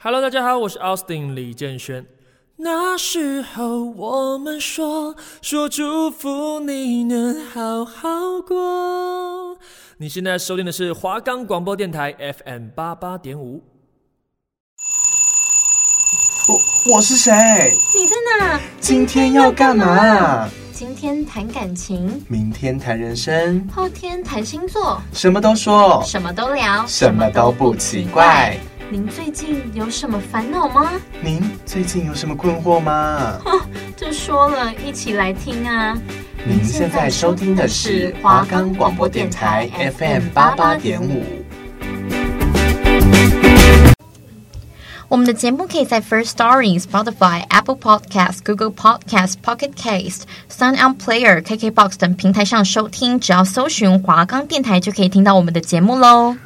Hello，大家好，我是 Austin 李建轩。那时候我们说说祝福你能好好过。你现在收听的是华冈广播电台 FM 八八点五。我我是谁？你在哪？今天要干嘛？今天谈感情，明天谈人生，后天谈星座，什么都说，什么都聊，什么都不奇怪。您最近有什么烦恼吗？您最近有什么困惑吗？哦，就说了，一起来听啊！您现在收听的是华冈广播电台 FM 八八点五。我们的节目可以在 First Story、Spotify、Apple Podcasts、Google Podcasts、Pocket Cast、Sound On Player、KKBox 等平台上收听，只要搜寻华冈电台就可以听到我们的节目喽。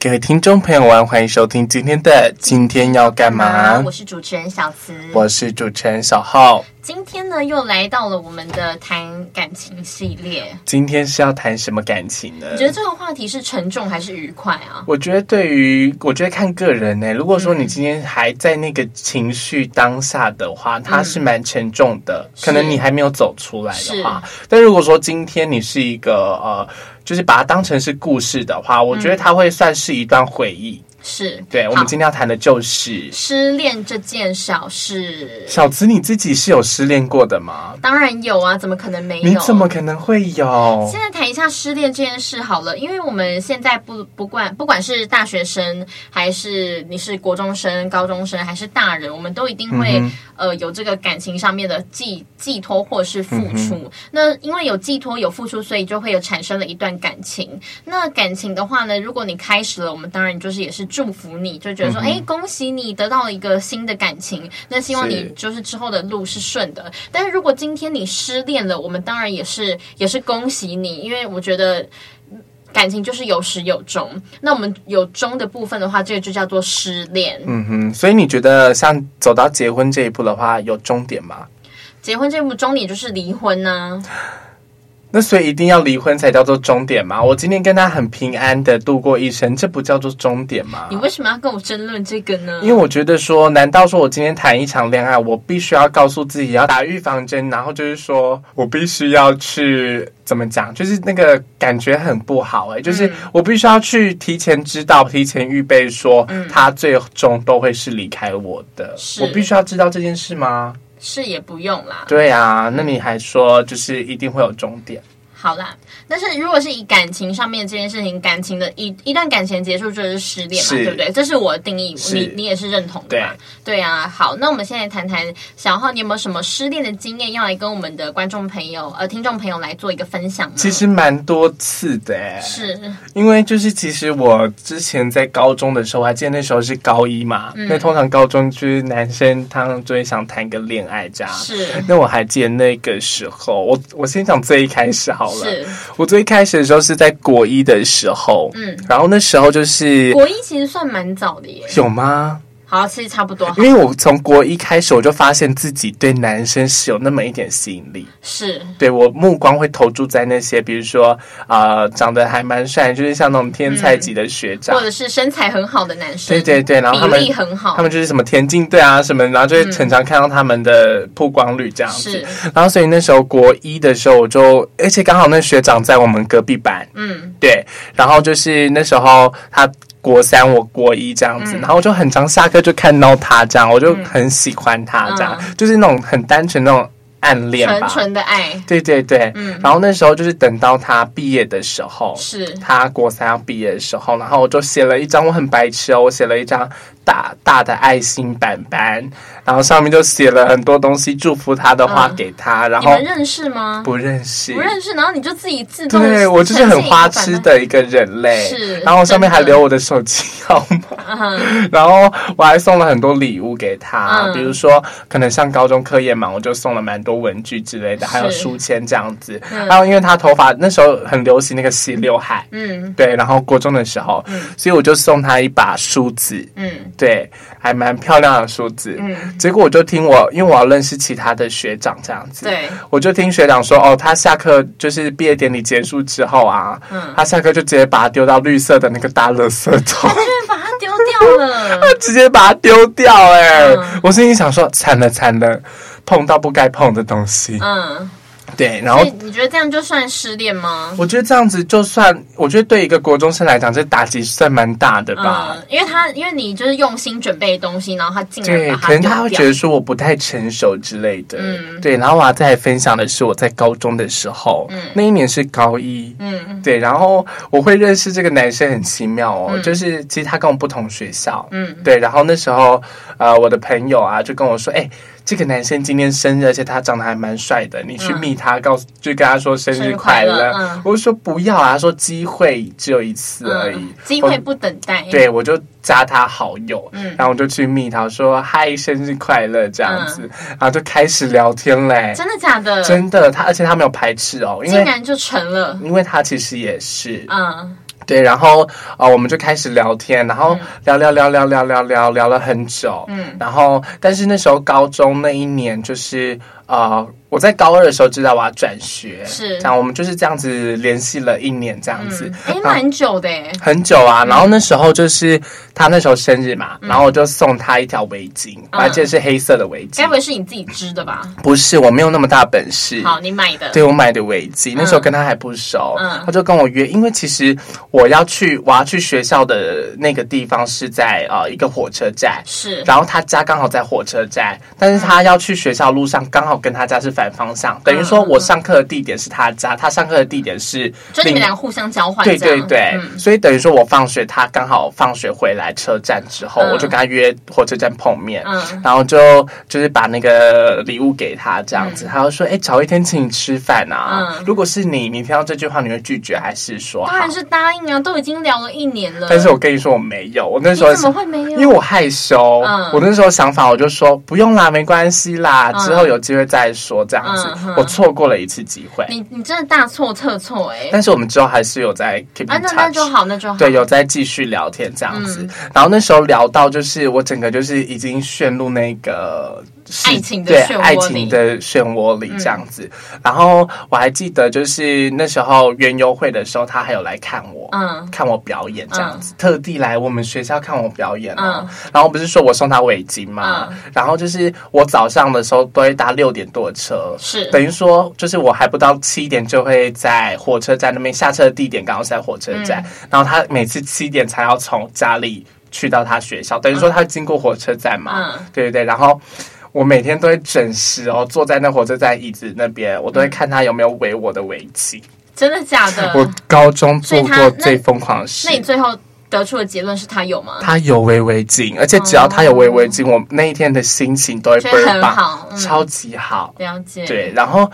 各位听众朋友们，欢迎收听今天的《今天要干嘛》。我是主持人小慈，我是主持人小浩。今天呢，又来到了我们的谈感情系列。今天是要谈什么感情呢？你觉得这个话题是沉重还是愉快啊？我觉得对于，我觉得看个人呢。如果说你今天还在那个情绪当下的话，嗯、它是蛮沉重的，可能你还没有走出来的话。但如果说今天你是一个呃，就是把它当成是故事的话，我觉得它会算是一段回忆。是对，我们今天要谈的就是失恋这件小事。小慈，你自己是有失恋过的吗？当然有啊，怎么可能没有？你怎么可能会有？现在谈一下失恋这件事好了，因为我们现在不不管不管是大学生，还是你是国中生、高中生，还是大人，我们都一定会、嗯、呃有这个感情上面的寄寄托或是付出。嗯、那因为有寄托有付出，所以就会有产生了一段感情。那感情的话呢，如果你开始了，我们当然就是也是。祝福你，就觉得说，哎、嗯，恭喜你得到了一个新的感情。那希望你就是之后的路是顺的。是，但是如果今天你失恋了，我们当然也是也是恭喜你，因为我觉得感情就是有始有终。那我们有终的部分的话，这个就叫做失恋。嗯哼，所以你觉得像走到结婚这一步的话，有终点吗？结婚这一步终点就是离婚呢、啊？那所以一定要离婚才叫做终点吗？我今天跟他很平安的度过一生，这不叫做终点吗？你为什么要跟我争论这个呢？因为我觉得说，难道说我今天谈一场恋爱，我必须要告诉自己要打预防针，然后就是说我必须要去怎么讲？就是那个感觉很不好哎、欸，就是我必须要去提前知道、提前预备，说他最终都会是离开我的。我必须要知道这件事吗？是也不用啦。对啊，那你还说就是一定会有终点？好啦，但是如果是以感情上面这件事情，感情的一一段感情结束就是失恋嘛，对不对？这是我的定义，你你也是认同的嘛？对，对啊。好，那我们现在谈谈小浩，你有没有什么失恋的经验要来跟我们的观众朋友、呃听众朋友来做一个分享呢？其实蛮多次的，是因为就是其实我之前在高中的时候，我还记得那时候是高一嘛，那、嗯、通常高中就是男生他们就会想谈个恋爱这样。是，那我还记得那个时候，我我先讲最一开始好。是。我最开始的时候是在国一的时候，嗯，然后那时候就是国一，其实算蛮早的耶，有吗？好，其实差不多。因为我从国一开始，我就发现自己对男生是有那么一点吸引力，是。对我目光会投注在那些，比如说啊、呃，长得还蛮帅，就是像那种天才级的学长，或者是身材很好的男生，对对对，然后他们他们就是什么田径队啊什么，然后就会常常看到他们的曝光率这样子。是，然后所以那时候国一的时候，我就而且刚好那学长在我们隔壁班，嗯，对，然后就是那时候他。国三，我国一这样子，嗯、然后我就很常下课就看到他这样，我就很喜欢他这样，嗯、就是那种很单纯那种暗恋吧，纯纯的爱。对对对，嗯。然后那时候就是等到他毕业的时候，是他国三要毕业的时候，然后我就写了一张，我很白痴哦，我写了一张。大大的爱心板板，然后上面就写了很多东西，祝福他的话给他。嗯、然后你们认识吗？不认识，不认识。然后你就自己自动对我就是很花痴的一个人类。是，然后上面还留我的手机号码。然后我还送了很多礼物给他，嗯、比如说可能像高中课业嘛，我就送了蛮多文具之类的，还有书签这样子。嗯、然后因为他头发那时候很流行那个细刘海，嗯，对。然后国中的时候，嗯、所以我就送他一把梳子，嗯。对，还蛮漂亮的梳子。嗯，结果我就听我，因为我要认识其他的学长这样子。对，我就听学长说，哦，他下课就是毕业典礼结束之后啊，嗯，他下课就直接把它丢到绿色的那个大垃圾桶。他就把它丢掉了。直接把它丢掉、欸。哎、嗯，我心里想说，惨了惨了，碰到不该碰的东西。嗯。对，然后你觉得这样就算失恋吗？我觉得这样子就算，我觉得对一个国中生来讲，这打击算蛮大的吧。嗯，因为他因为你就是用心准备的东西，然后他竟然对，可能他会觉得说我不太成熟之类的。嗯，对。然后我要再分享的是我在高中的时候，嗯，那一年是高一，嗯，对。然后我会认识这个男生很奇妙哦，嗯，就是其实他跟我不同学校，嗯，对。然后那时候呃，我的朋友啊就跟我说，哎。这个男生今天生日，而且他长得还蛮帅的。你去密他，告诉就跟他说生日快乐。快嗯、我就说不要啊，他说机会只有一次而已，嗯、机会不等待。对，我就加他好友，嗯、然后我就去密他，说嗨，生日快乐这样子，嗯、然后就开始聊天嘞。真的假的？真的，他而且他没有排斥哦，因为竟然就成了，因为他其实也是，嗯。对，然后啊、呃，我们就开始聊天，然后聊聊聊聊聊聊聊聊了很久，嗯，然后但是那时候高中那一年就是啊。呃我在高二的时候知道我要转学，是这样，我们就是这样子联系了一年，这样子，哎、嗯，蛮久的，很久啊。然后那时候就是他那时候生日嘛，嗯、然后我就送他一条围巾，我还记得是黑色的围巾。该不会是你自己织的吧？不是，我没有那么大本事。好，你买的？对，我买的围巾。那时候跟他还不熟，嗯、他就跟我约，因为其实我要去我要去学校的那个地方是在呃一个火车站，是，然后他家刚好在火车站，但是他要去学校路上刚好跟他家是反方向，等于说我上课的地点是他家，他上课的地点是，就你们俩互相交换。对对对，嗯、所以等于说我放学，他刚好放学回来车站之后，嗯、我就跟他约火车站碰面，嗯、然后就就是把那个礼物给他这样子，嗯、他就说：“哎，找一天请你吃饭啊！”嗯、如果是你，你听到这句话，你会拒绝还是说？当然是答应啊！都已经聊了一年了。但是我跟你说我没有，我那时候怎么会没有？因为我害羞。嗯、我那时候想法我就说不用啦，没关系啦，之后有机会再说这样子。嗯、我。错过了一次机会，你你真的大错特错哎、欸！但是我们之后还是有在 keep in touch，啊，那那就好，那就好。对，有在继续聊天这样子。嗯、然后那时候聊到，就是我整个就是已经陷入那个。爱情的漩涡里，爱情的漩涡里这样子。嗯、然后我还记得，就是那时候园游会的时候，他还有来看我，嗯，看我表演这样子，嗯、特地来我们学校看我表演，嗯。然后不是说我送他围巾嘛，嗯、然后就是我早上的时候都会搭六点多的车，是。等于说就是我还不到七点就会在火车站那边下车的地点刚好是在火车站，嗯、然后他每次七点才要从家里去到他学校，等于说他经过火车站嘛，嗯，对对对，然后。我每天都会准时哦，坐在那火车站椅子那边，我都会看他有没有围我的围巾。真的假的？我高中做过最疯狂的事。那你最后得出的结论是他有吗？他有围围巾，而且只要他有围围巾，我那一天的心情都会倍儿棒，超级好。了解。对，然后，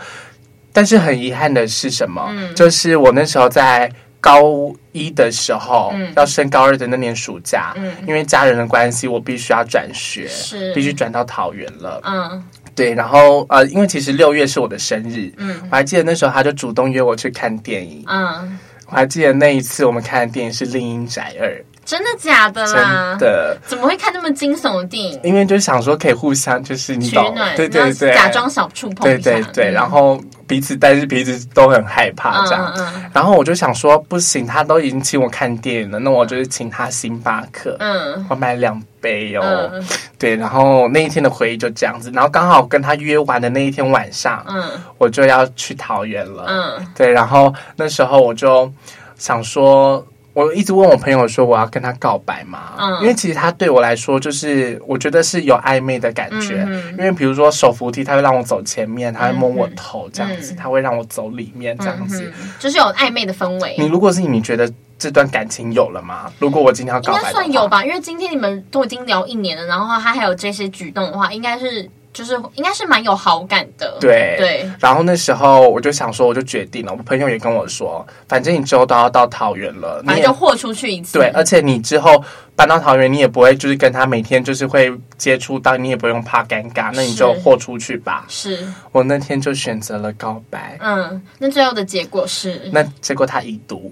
但是很遗憾的是什么？就是我那时候在。高一的时候，嗯、要升高二的那年暑假，嗯、因为家人的关系，我必须要转学，是。必须转到桃园了。嗯，对，然后呃，因为其实六月是我的生日，嗯，我还记得那时候他就主动约我去看电影，嗯，我还记得那一次我们看的电影是《另一宅二》。真的假的啦？真的？怎么会看那么惊悚的电影？因为就想说可以互相就是你懂，对对对，假装小触碰对对对，然后彼此但是彼此都很害怕这样。然后我就想说不行，他都已经请我看电影了，那我就是请他星巴克，嗯，我买两杯哦，对，然后那一天的回忆就这样子，然后刚好跟他约完的那一天晚上，嗯，我就要去桃园了，嗯，对，然后那时候我就想说。我一直问我朋友说我要跟他告白吗？嗯，因为其实他对我来说就是我觉得是有暧昧的感觉，嗯、因为比如说手扶梯，他会让我走前面，他会摸我头这样子，嗯、他会让我走里面这样子，就是有暧昧的氛围。你如果是你，你觉得这段感情有了吗？如果我今天要告白，应该算有吧，因为今天你们都已经聊一年了，然后他还有这些举动的话，应该是。就是应该是蛮有好感的，对对。然后那时候我就想说，我就决定了。我朋友也跟我说，反正你之后都要到桃园了，你就豁出去一次。对，而且你之后搬到桃园，你也不会就是跟他每天就是会接触到，你也不用怕尴尬，那你就豁出去吧。是，我那天就选择了告白。嗯，那最后的结果是？那结果他已读，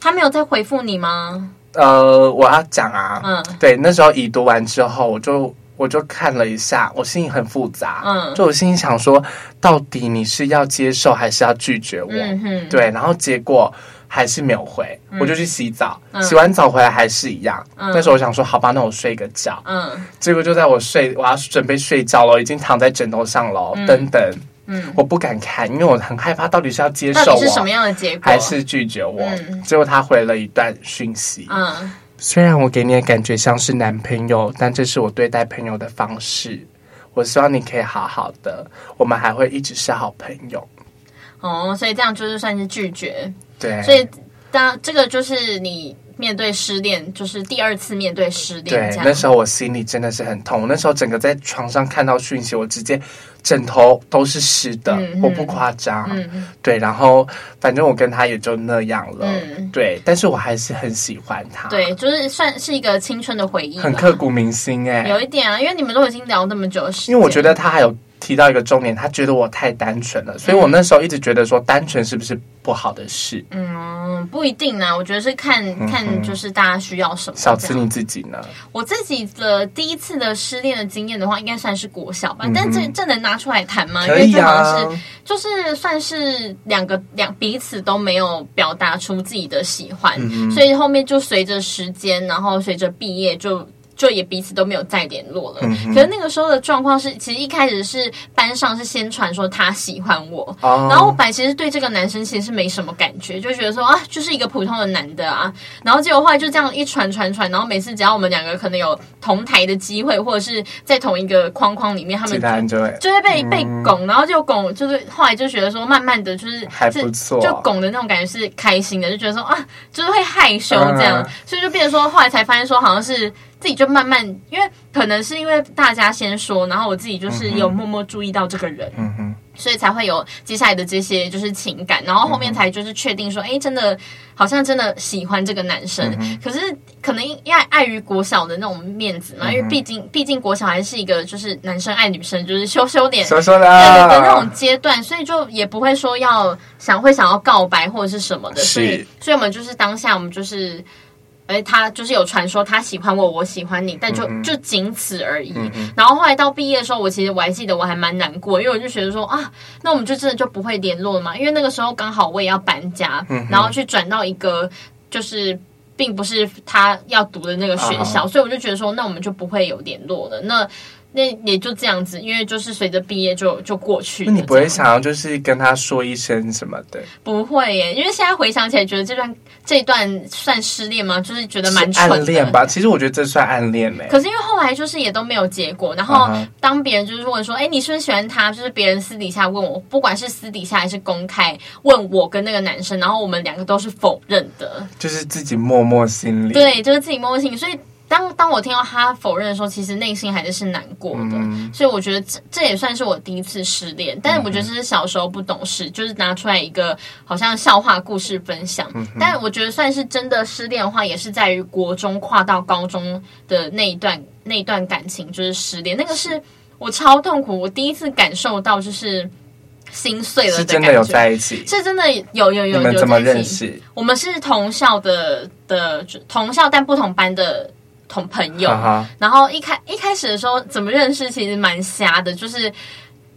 他没有再回复你吗？呃，我要讲啊，嗯，对，那时候已读完之后，我就。我就看了一下，我心里很复杂，嗯，就我心里想说，到底你是要接受还是要拒绝我？嗯哼，对，然后结果还是没有回，嗯、我就去洗澡，嗯、洗完澡回来还是一样。嗯、那时候我想说，好吧，那我睡个觉。嗯，结果就在我睡，我要准备睡觉了，已经躺在枕头上了，嗯、等等。嗯，我不敢看，因为我很害怕，到底是要接受我，是什么样的结果，还是拒绝我？嗯、结果他回了一段讯息。嗯，虽然我给你的感觉像是男朋友，但这是我对待朋友的方式。我希望你可以好好的，我们还会一直是好朋友。哦，所以这样就是算是拒绝。对，所以当这个就是你。面对失恋，就是第二次面对失恋。对，那时候我心里真的是很痛。我那时候整个在床上看到讯息，我直接枕头都是湿的，嗯、我不夸张。嗯、对，然后反正我跟他也就那样了。嗯、对，但是我还是很喜欢他。对，就是算是一个青春的回忆，很刻骨铭心哎、欸。有一点啊，因为你们都已经聊那么久，因为我觉得他还有。提到一个重点，他觉得我太单纯了，所以我那时候一直觉得说单纯是不是不好的事？嗯，不一定呢。我觉得是看看就是大家需要什么。小慈你自己呢？我自己的第一次的失恋的经验的话，应该算是国小吧。但这这能拿出来谈吗？啊。因为这好像是就是算是两个两彼此都没有表达出自己的喜欢，所以后面就随着时间，然后随着毕业就。就也彼此都没有再联络了。嗯、可是那个时候的状况是，其实一开始是班上是先传说他喜欢我，哦、然后我本来其实对这个男生其实是没什么感觉，就觉得说啊，就是一个普通的男的啊。然后结果后来就这样一传传传，然后每次只要我们两个可能有同台的机会，或者是在同一个框框里面，他们就会就会被、嗯、被拱，然后就拱，就是后来就觉得说，慢慢的就是还不错，就拱的那种感觉是开心的，就觉得说啊，就是会害羞这样，嗯、所以就变成说，后来才发现说，好像是。自己就慢慢，因为可能是因为大家先说，然后我自己就是有默默注意到这个人，嗯哼，所以才会有接下来的这些就是情感，然后后面才就是确定说，哎，真的好像真的喜欢这个男生。嗯、可是可能因为碍于国小的那种面子嘛，嗯、因为毕竟毕竟国小还是一个就是男生爱女生就是羞羞脸、羞羞的。那种阶段，所以就也不会说要想会想要告白或者是什么的，所以所以我们就是当下我们就是。哎，他就是有传说他喜欢我，我喜欢你，但就就仅此而已。嗯、然后后来到毕业的时候，我其实我还记得我还蛮难过，因为我就觉得说啊，那我们就真的就不会联络了嘛。因为那个时候刚好我也要搬家，嗯、然后去转到一个就是并不是他要读的那个学校，啊、所以我就觉得说，那我们就不会有联络了。那。那也就这样子，因为就是随着毕业就就过去。那你不会想要就是跟他说一声什么的？不会耶，因为现在回想起来，觉得这段这段算失恋吗？就是觉得蛮。暗恋吧，其实我觉得这算暗恋嘞。可是因为后来就是也都没有结果，然后当别人就是问说：“哎、uh huh.，你是不是喜欢他？”就是别人私底下问我，不管是私底下还是公开问我跟那个男生，然后我们两个都是否认的，就是自己默默心里。对，就是自己默默心里，所以。当当我听到他否认的时候，其实内心还是是难过的，嗯、所以我觉得这这也算是我第一次失恋。但是我觉得这是小时候不懂事，嗯、就是拿出来一个好像笑话故事分享。嗯、但我觉得算是真的失恋的话，也是在于国中跨到高中的那一段那一段感情，就是失恋。那个是我超痛苦，我第一次感受到就是心碎了的感觉。是真的有在一起？是真的有有有。你们怎么认识？我们是同校的的同校但不同班的。同朋友，uh. 然后一开一开始的时候怎么认识，其实蛮瞎的，就是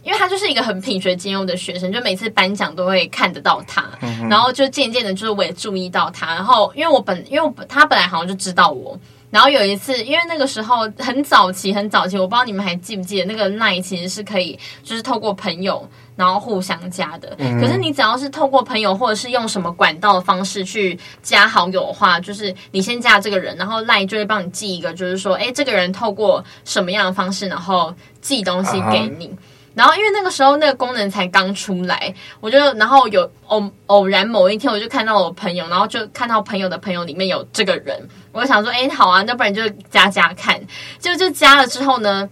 因为他就是一个很品学兼优的学生，就每次颁奖都会看得到他，uh. 然后就渐渐的，就是我也注意到他，然后因为我本因为我他本来好像就知道我，然后有一次，因为那个时候很早期很早期，我不知道你们还记不记得那个 LINE 其实是可以就是透过朋友。然后互相加的，嗯、可是你只要是透过朋友或者是用什么管道的方式去加好友的话，就是你先加这个人，然后 LINE 就会帮你寄一个，就是说，哎，这个人透过什么样的方式，然后寄东西给你。Uh. 然后因为那个时候那个功能才刚出来，我就然后有偶偶然某一天，我就看到我朋友，然后就看到朋友的朋友里面有这个人，我就想说，哎，好啊，那不然就加加看。就就加了之后呢，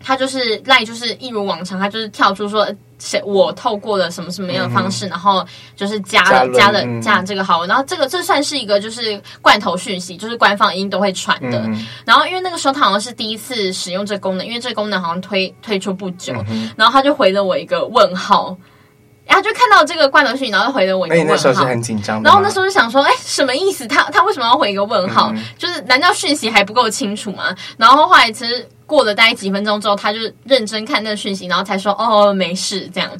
他就是 LINE 就是一如往常，他就是跳出说。谁？我透过了什么什么样的方式，嗯、然后就是加了加了加了这个好友，嗯、然后这个这算是一个就是罐头讯息，就是官方一定都会传的。嗯、然后因为那个时候他好像是第一次使用这个功能，因为这个功能好像推推出不久，嗯、然后他就回了我一个问号，然后就看到这个罐头讯息，然后就回了我一个问号。那时候是很紧张，然后那时候就想说，哎，什么意思？他他为什么要回一个问号？嗯、就是难道讯息还不够清楚吗？然后后来其实。过了大概几分钟之后，他就认真看那个讯息，然后才说：“哦，没事。”这样，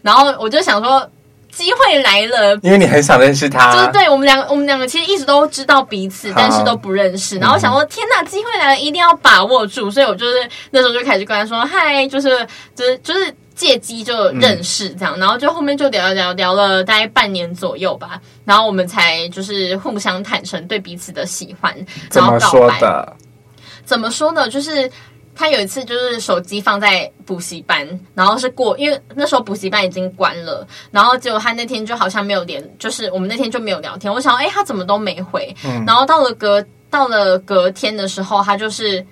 然后我就想说，机会来了，因为你很想认识他。就是对我们两个，我们两个其实一直都知道彼此，但是都不认识。然后想说，天哪，机会来了，一定要把握住。所以我就是那时候就开始跟他说，嗨，就是就是就是借机就认识这样。然后就后面就聊聊聊了大概半年左右吧，然后我们才就是互相坦诚对彼此的喜欢，然后告白。怎么说呢？就是。他有一次就是手机放在补习班，然后是过，因为那时候补习班已经关了，然后结果他那天就好像没有连，就是我们那天就没有聊天。我想，哎，他怎么都没回？嗯，然后到了隔到了隔天的时候，他就是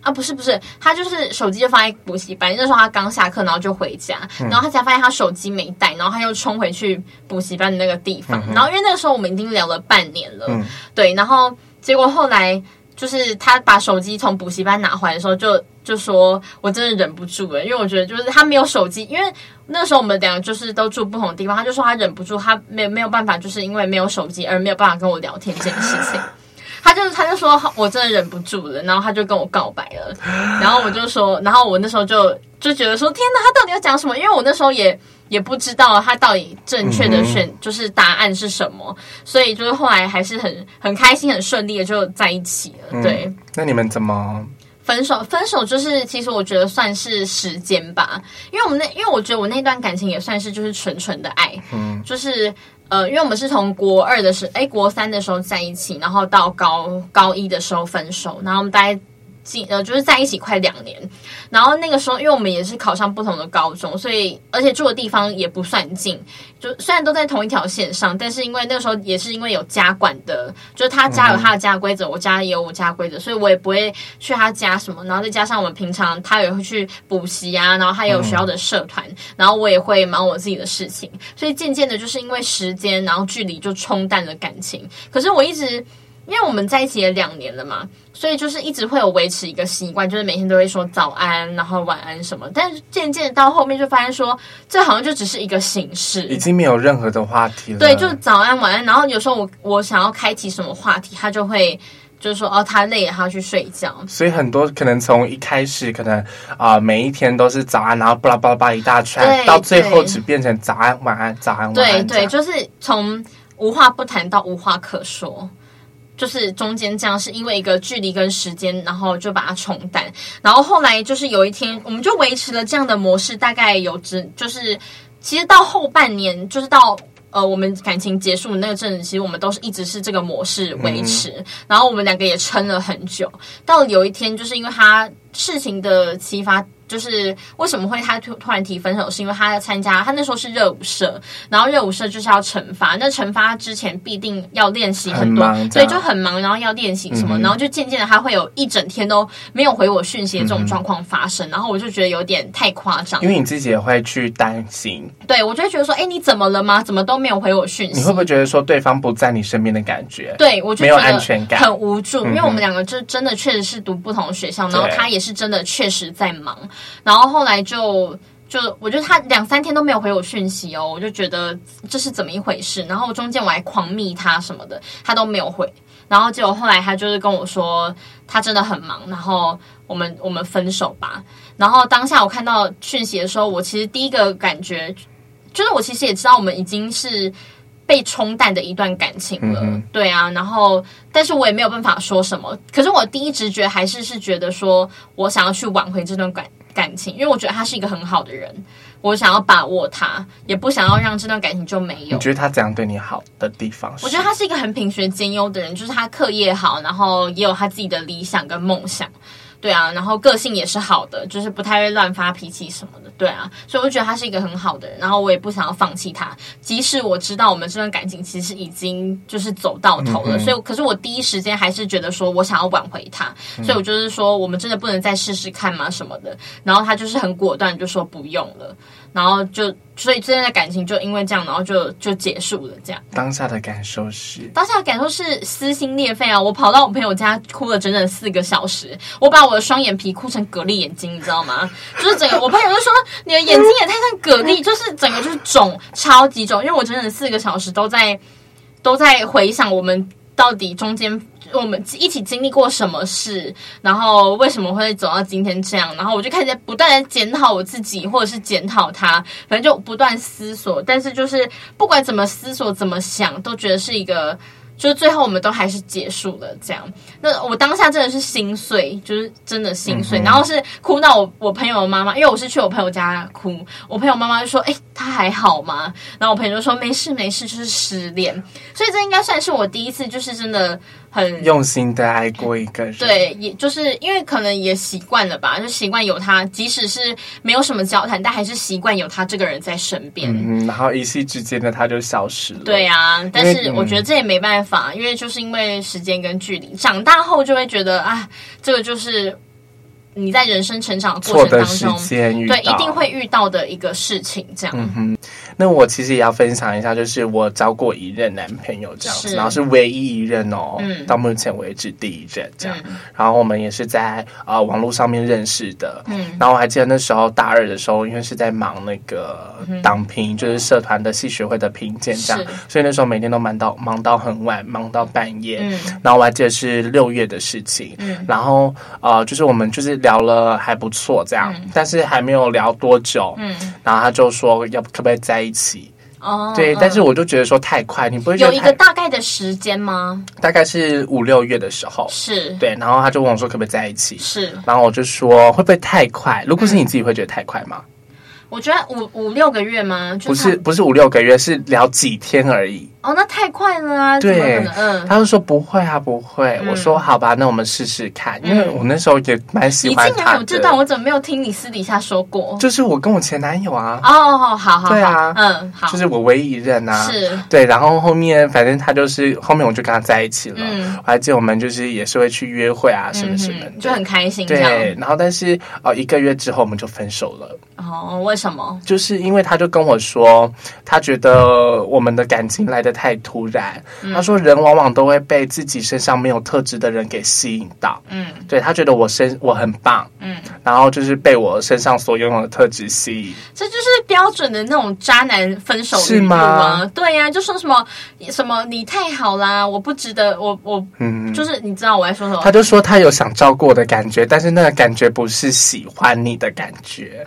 啊，不是不是，他就是手机就放在补习班。那时候他刚下课，然后就回家，然后他才发现他手机没带，然后他又冲回去补习班的那个地方。然后因为那个时候我们已经聊了半年了，嗯，对，然后结果后来。就是他把手机从补习班拿回来的时候就，就说我真的忍不住了，因为我觉得就是他没有手机，因为那时候我们两个就是都住不同的地方，他就说他忍不住，他没没有办法，就是因为没有手机而没有办法跟我聊天这件事情，他就他就说我真的忍不住了，然后他就跟我告白了，然后我就说，然后我那时候就就觉得说天哪，他到底要讲什么？因为我那时候也。也不知道他到底正确的选就是答案是什么，嗯、所以就是后来还是很很开心、很顺利的就在一起了。对，嗯、那你们怎么分手？分手就是其实我觉得算是时间吧，因为我们那因为我觉得我那段感情也算是就是纯纯的爱，嗯，就是呃，因为我们是从国二的时候，哎，国三的时候在一起，然后到高高一的时候分手，然后我们大概。近呃，就是在一起快两年，然后那个时候，因为我们也是考上不同的高中，所以而且住的地方也不算近，就虽然都在同一条线上，但是因为那个时候也是因为有家管的，就是他家有他的家规则，我家也有我家规则，所以我也不会去他家什么。然后再加上我们平常他也会去补习啊，然后他也有学校的社团，然后我也会忙我自己的事情，所以渐渐的，就是因为时间，然后距离就冲淡了感情。可是我一直。因为我们在一起也两年了嘛，所以就是一直会有维持一个习惯，就是每天都会说早安，然后晚安什么。但是渐渐到后面就发现说，这好像就只是一个形式，已经没有任何的话题了。对，就早安晚安。然后有时候我我想要开启什么话题，他就会就是说哦，他累了，他要去睡觉。所以很多可能从一开始可能啊、呃，每一天都是早安，然后巴拉巴拉巴拉一大串，到最后只变成早安晚安早安晚安。对对，就是从无话不谈到无话可说。就是中间这样，是因为一个距离跟时间，然后就把它冲淡。然后后来就是有一天，我们就维持了这样的模式，大概有只就是，其实到后半年，就是到呃我们感情结束那个阵子，其实我们都是一直是这个模式维持。嗯、然后我们两个也撑了很久，到有一天，就是因为他事情的启发。就是为什么会他突突然提分手，是因为他要参加，他那时候是热舞社，然后热舞社就是要惩罚，那惩罚之前必定要练习很多，所以就很忙，然后要练习什么，嗯、然后就渐渐的他会有一整天都没有回我讯息的这种状况发生，嗯、然后我就觉得有点太夸张，因为你自己也会去担心，对我就会觉得说，哎，你怎么了吗？怎么都没有回我讯息？你会不会觉得说对方不在你身边的感觉？对我就觉得没有安全感，很无助，嗯、因为我们两个就真的确实是读不同的学校，然后他也是真的确实在忙。然后后来就就我觉得他两三天都没有回我讯息哦，我就觉得这是怎么一回事。然后中间我还狂密他什么的，他都没有回。然后结果后来他就是跟我说，他真的很忙，然后我们我们分手吧。然后当下我看到讯息的时候，我其实第一个感觉就是我其实也知道我们已经是被冲淡的一段感情了，嗯、对啊。然后但是我也没有办法说什么。可是我第一直觉还是是觉得说我想要去挽回这段感。感情，因为我觉得他是一个很好的人，我想要把握他，也不想要让这段感情就没有。你觉得他怎样对你好的地方？我觉得他是一个很品学兼优的人，就是他课业好，然后也有他自己的理想跟梦想。对啊，然后个性也是好的，就是不太会乱发脾气什么的。对啊，所以我就觉得他是一个很好的人，然后我也不想要放弃他，即使我知道我们这段感情其实已经就是走到头了。嗯、所以，可是我第一时间还是觉得说我想要挽回他，嗯、所以我就是说我们真的不能再试试看吗？什么的。然后他就是很果断，就说不用了。然后就，所以之间的感情就因为这样，然后就就结束了。这样，当下的感受是，当下的感受是撕心裂肺啊！我跑到我朋友家哭了整整四个小时，我把我的双眼皮哭成蛤蜊眼睛，你知道吗？就是整个，我朋友就说你的眼睛也太像蛤蜊，就是整个就是肿，超级肿。因为我整整四个小时都在都在回想我们到底中间。我们一起经历过什么事，然后为什么会走到今天这样，然后我就开始不断的检讨我自己，或者是检讨他，反正就不断思索。但是就是不管怎么思索、怎么想，都觉得是一个。就是最后我们都还是结束了这样，那我当下真的是心碎，就是真的心碎，嗯、然后是哭到我我朋友的妈妈，因为我是去我朋友家哭，我朋友妈妈就说：“哎、欸，他还好吗？”然后我朋友就说：“没事没事，就是失恋。”所以这应该算是我第一次，就是真的。很用心的爱过一个人，对，也就是因为可能也习惯了吧，就习惯有他，即使是没有什么交谈，但还是习惯有他这个人在身边。嗯，然后一夕之间的他就消失了。对啊，但是我觉得这也没办法，因为就是因为时间跟距离，长大后就会觉得啊，这个就是。你在人生成长的过程当中，对，一定会遇到的一个事情，这样。嗯哼，那我其实也要分享一下，就是我交过一任男朋友这样子，然后是唯一一任哦，嗯，到目前为止第一任这样。嗯、然后我们也是在呃网络上面认识的，嗯。然后我还记得那时候大二的时候，因为是在忙那个党评，就是社团的系学会的评鉴这样，所以那时候每天都忙到忙到很晚，忙到半夜。嗯。然后我还记得是六月的事情，嗯。然后呃，就是我们就是。聊了还不错，这样，嗯、但是还没有聊多久，嗯，然后他就说要可不可以在一起？哦，对，嗯、但是我就觉得说太快，你不会有一个大概的时间吗？大概是五六月的时候，是对，然后他就问我说可不可以在一起？是，然后我就说会不会太快？如果是你自己会觉得太快吗？嗯、我觉得五五六个月吗？不是，不是五六个月，是聊几天而已。哦，那太快了啊！对，嗯，他就说不会啊，不会。嗯、我说好吧，那我们试试看，因为我那时候也蛮喜欢他的。你竟然有这段，我怎么没有听你私底下说过？就是我跟我前男友啊。哦，好好好，对啊，嗯，好，就是我唯一一任啊。是，对，然后后面反正他就是后面我就跟他在一起了。嗯，我还记得我们就是也是会去约会啊，什么什么的，就很开心。对，然后但是哦，一个月之后我们就分手了。哦，为什么？就是因为他就跟我说，他觉得我们的感情来得太突然。他说：“人往往都会被自己身上没有特质的人给吸引到。嗯，对，他觉得我身我很棒。嗯，然后就是被我身上所拥有的特质吸引。这就是标准的那种渣男分手是吗？对呀，就说什么什么你太好啦，我不值得，我我嗯，就是你知道我在说什么？他就说他有想照顾我的感觉，但是那个感觉不是喜欢你的感觉。”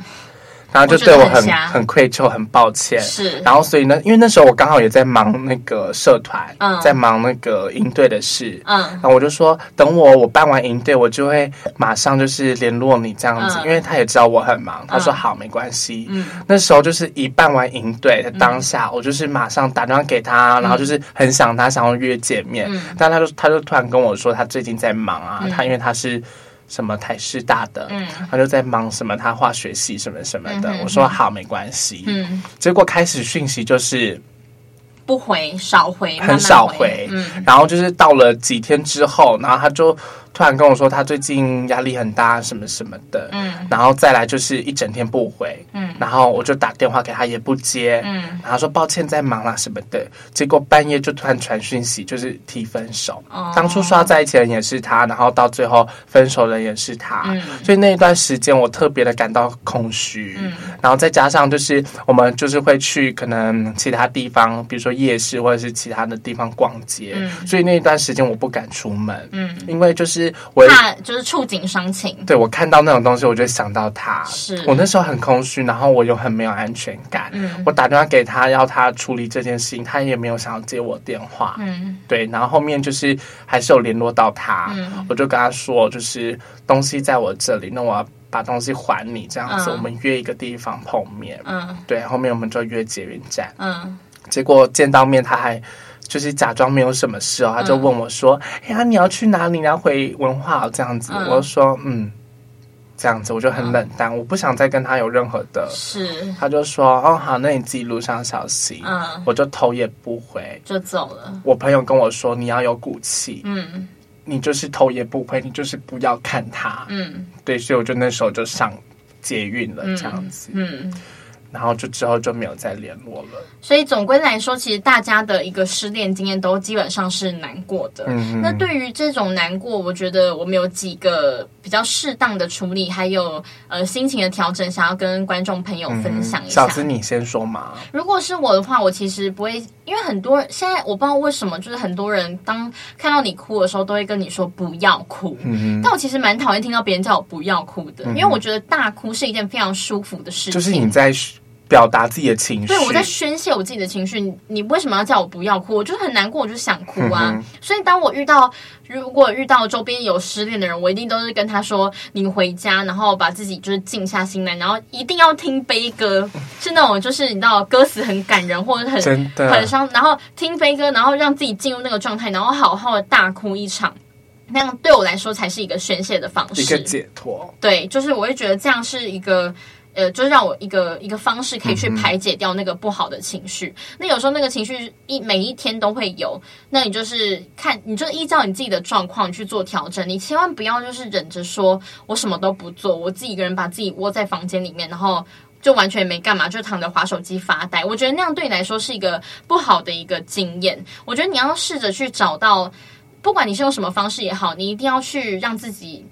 然后就对我很我很愧疚，很抱歉。是，然后所以呢，因为那时候我刚好也在忙那个社团，嗯，在忙那个营队的事，嗯，然后我就说，等我我办完营队，我就会马上就是联络你这样子，嗯、因为他也知道我很忙，他说好，没关系。嗯，那时候就是一办完营队的当下，嗯、我就是马上打电话给他，然后就是很想他，想要约见面，嗯、但他就他就突然跟我说，他最近在忙啊，嗯、他因为他是。什么台师大的，嗯，他就在忙什么，他化学系什么什么的。我说好，没关系。嗯，结果开始讯息就是不回，少回，很少回。嗯，然后就是到了几天之后，然后他就。突然跟我说他最近压力很大，什么什么的，嗯，然后再来就是一整天不回，嗯，然后我就打电话给他也不接，嗯，然后说抱歉在忙啦什么的，结果半夜就突然传讯息，就是提分手。哦，当初说要在一起的人也是他，然后到最后分手的人也是他，嗯，所以那一段时间我特别的感到空虚，嗯，然后再加上就是我们就是会去可能其他地方，比如说夜市或者是其他的地方逛街，嗯，所以那一段时间我不敢出门，嗯，因为就是。我怕就是触景伤情，对，我看到那种东西，我就想到他。是我那时候很空虚，然后我又很没有安全感。嗯，我打电话给他，要他处理这件事情，他也没有想要接我电话。嗯，对，然后后面就是还是有联络到他，嗯，我就跟他说，就是东西在我这里，那我要把东西还你，这样子，嗯，我们约一个地方碰面。嗯，对，后面我们就约捷运站。嗯，结果见到面他还。就是假装没有什么事哦，他就问我说：“哎呀、嗯，你要去哪里？你要回文化这样子？”嗯、我就说：“嗯，这样子。”我就很冷淡，嗯、我不想再跟他有任何的。是，他就说：“哦，好，那你自己路上小心。”嗯，我就头也不回就走了。我朋友跟我说：“你要有骨气。”嗯，你就是头也不回，你就是不要看他。嗯，对，所以我就那时候就上捷运了，这样子。嗯。嗯然后就之后就没有再联络了。所以总归来说，其实大家的一个失恋经验都基本上是难过的。嗯，那对于这种难过，我觉得我们有几个比较适当的处理，还有呃心情的调整，想要跟观众朋友分享一下。小子，你先说嘛。如果是我的话，我其实不会，因为很多人现在我不知道为什么，就是很多人当看到你哭的时候，都会跟你说不要哭。嗯，但我其实蛮讨厌听到别人叫我不要哭的，嗯，因为我觉得大哭是一件非常舒服的事情。就是你在。表达自己的情绪，对，我在宣泄我自己的情绪。你为什么要叫我不要哭？我就是很难过，我就想哭啊。嗯、所以当我遇到，如果遇到周边有失恋的人，我一定都是跟他说：“你回家，然后把自己就是静下心来，然后一定要听悲歌，是那种就是你知道歌词很感人或者很很伤，然后听悲歌，然后让自己进入那个状态，然后好好的大哭一场。那样对我来说才是一个宣泄的方式，一个解脱。对，就是我会觉得这样是一个。”呃，就是让我一个一个方式可以去排解掉那个不好的情绪。嗯、那有时候那个情绪一每一天都会有，那你就是看，你就依照你自己的状况去做调整。你千万不要就是忍着说我什么都不做，我自己一个人把自己窝在房间里面，然后就完全没干嘛，就躺着划手机发呆。我觉得那样对你来说是一个不好的一个经验。我觉得你要试着去找到，不管你是用什么方式也好，你一定要去让自己。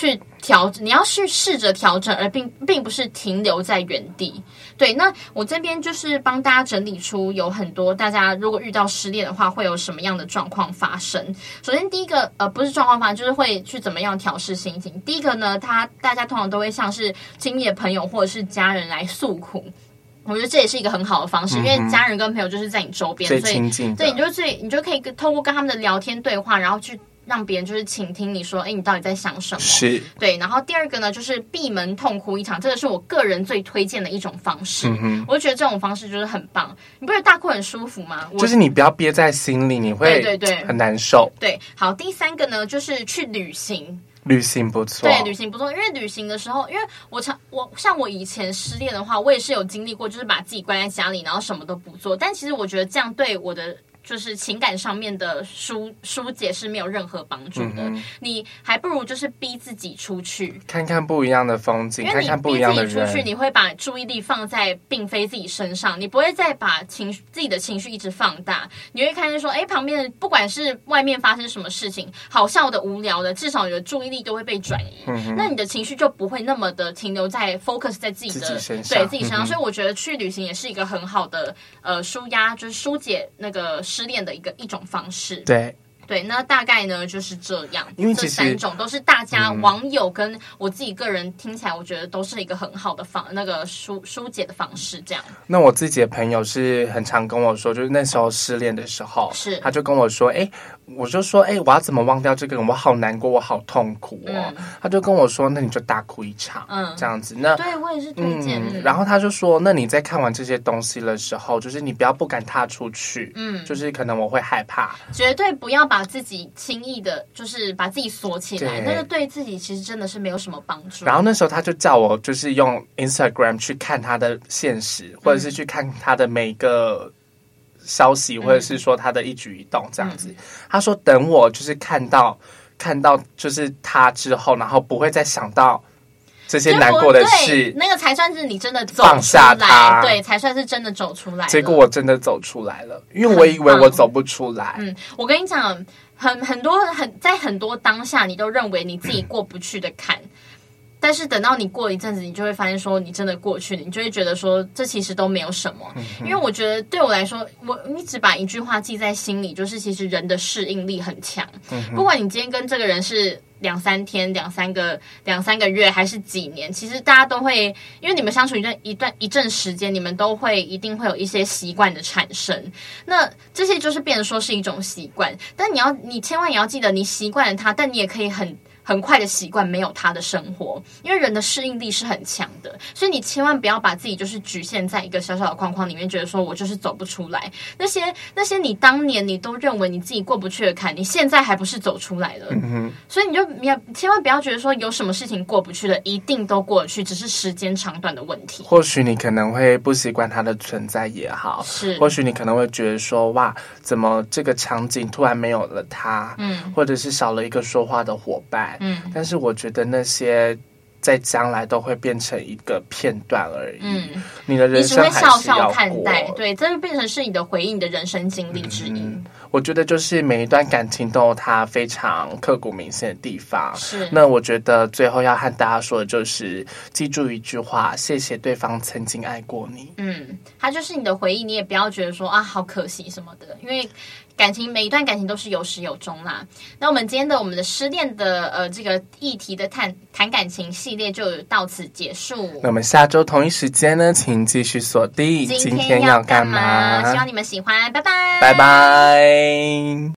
去调，你要去试着调整，而并并不是停留在原地。对，那我这边就是帮大家整理出有很多大家如果遇到失恋的话，会有什么样的状况发生。首先，第一个呃，不是状况发生，就是会去怎么样调试心情。第一个呢，他大家通常都会像是亲密的朋友或者是家人来诉苦，我觉得这也是一个很好的方式，嗯、因为家人跟朋友就是在你周边，最亲近的，所以对，你就最你就可以通过跟他们的聊天对话，然后去。让别人就是倾听你说，哎，你到底在想什么？是对。然后第二个呢，就是闭门痛哭一场，这个是我个人最推荐的一种方式。嗯、我就觉得这种方式就是很棒。你不觉得大哭很舒服吗？就是你不要憋在心里，你会对对对很难受。对，好。第三个呢，就是去旅行。旅行不错。对，旅行不错，因为旅行的时候，因为我常我像我以前失恋的话，我也是有经历过，就是把自己关在家里，然后什么都不做。但其实我觉得这样对我的。就是情感上面的疏疏解是没有任何帮助的，嗯，你还不如就是逼自己出去看看不一样的风景，看看不一样的人。你会把注意力放在并非自己身上，你不会再把情绪自己的情绪一直放大。你会看见说，哎，旁边的不管是外面发生什么事情，好笑的、无聊的，至少你的注意力都会被转移。嗯，那你的情绪就不会那么的停留在 focus 在自己的身上，对自己身上，嗯。所以我觉得去旅行也是一个很好的呃舒压，就是疏解那个。失恋的一个一种方式，对。对，那大概呢就是这样。因为这三种都是大家网友跟我自己个人听起来，我觉得都是一个很好的方，那个疏疏解的方式。这样。那我自己的朋友是很常跟我说，就是那时候失恋的时候，是他就跟我说，哎，我就说，哎，我要怎么忘掉这个人？我好难过，我好痛苦哦。嗯、他就跟我说，那你就大哭一场，嗯，这样子。那对我也是推荐、嗯。然后他就说，那你在看完这些东西的时候，就是你不要不敢踏出去，嗯，就是可能我会害怕，绝对不要把自己轻。易的，就是把自己锁起来，那个对自己其实真的是没有什么帮助。然后那时候他就叫我，就是用 Instagram 去看他的现实，或者是去看他的每一个消息，嗯、或者是说他的一举一动这样子。嗯、他说等我就是看到看到就是他之后，然后不会再想到这些难过的事，那个才算是你真的走出来，放下它，对，才算是真的走出来。结果我真的走出来了，因为我以为我走不出来。嗯，我跟你讲。很很多很在很多当下，你都认为你自己过不去的坎，但是等到你过了一阵子，你就会发现说你真的过去了，你就会觉得说这其实都没有什么。因为我觉得对我来说，我一直把一句话记在心里，就是其实人的适应力很强。不管你今天跟这个人是。两三天、两三个、两三个月，还是几年？其实大家都会，因为你们相处一段一段一阵时间，你们都会一定会有一些习惯的产生。那这些就是变成说是一种习惯，但你要，你千万也要记得，你习惯了它，但你也可以很。很快的习惯没有他的生活，因为人的适应力是很强的，所以你千万不要把自己就是局限在一个小小的框框里面，觉得说我就是走不出来。那些那些你当年你都认为你自己过不去的坎，你现在还不是走出来了？嗯、所以你就你要千万不要觉得说有什么事情过不去的，一定都过得去，只是时间长短的问题。或许你可能会不习惯它的存在也好，是或许你可能会觉得说哇，怎么这个场景突然没有了他？嗯，或者是少了一个说话的伙伴。嗯，但是我觉得那些在将来都会变成一个片段而已。嗯，你的人生还是要过，你只会笑笑看待，对，这就变成是你的回忆，你的人生经历之一。嗯我觉得就是每一段感情都有它非常刻骨铭心的地方。是，那我觉得最后要和大家说的就是，记住一句话：谢谢对方曾经爱过你。嗯，它就是你的回忆，你也不要觉得说啊，好可惜什么的，因为。感情每一段感情都是有始有终啦。那我们今天的我们的失恋的呃这个议题的谈谈感情系列就到此结束。那我们下周同一时间呢，请继续锁定。今天要干嘛？希望你们喜欢，拜拜，拜拜。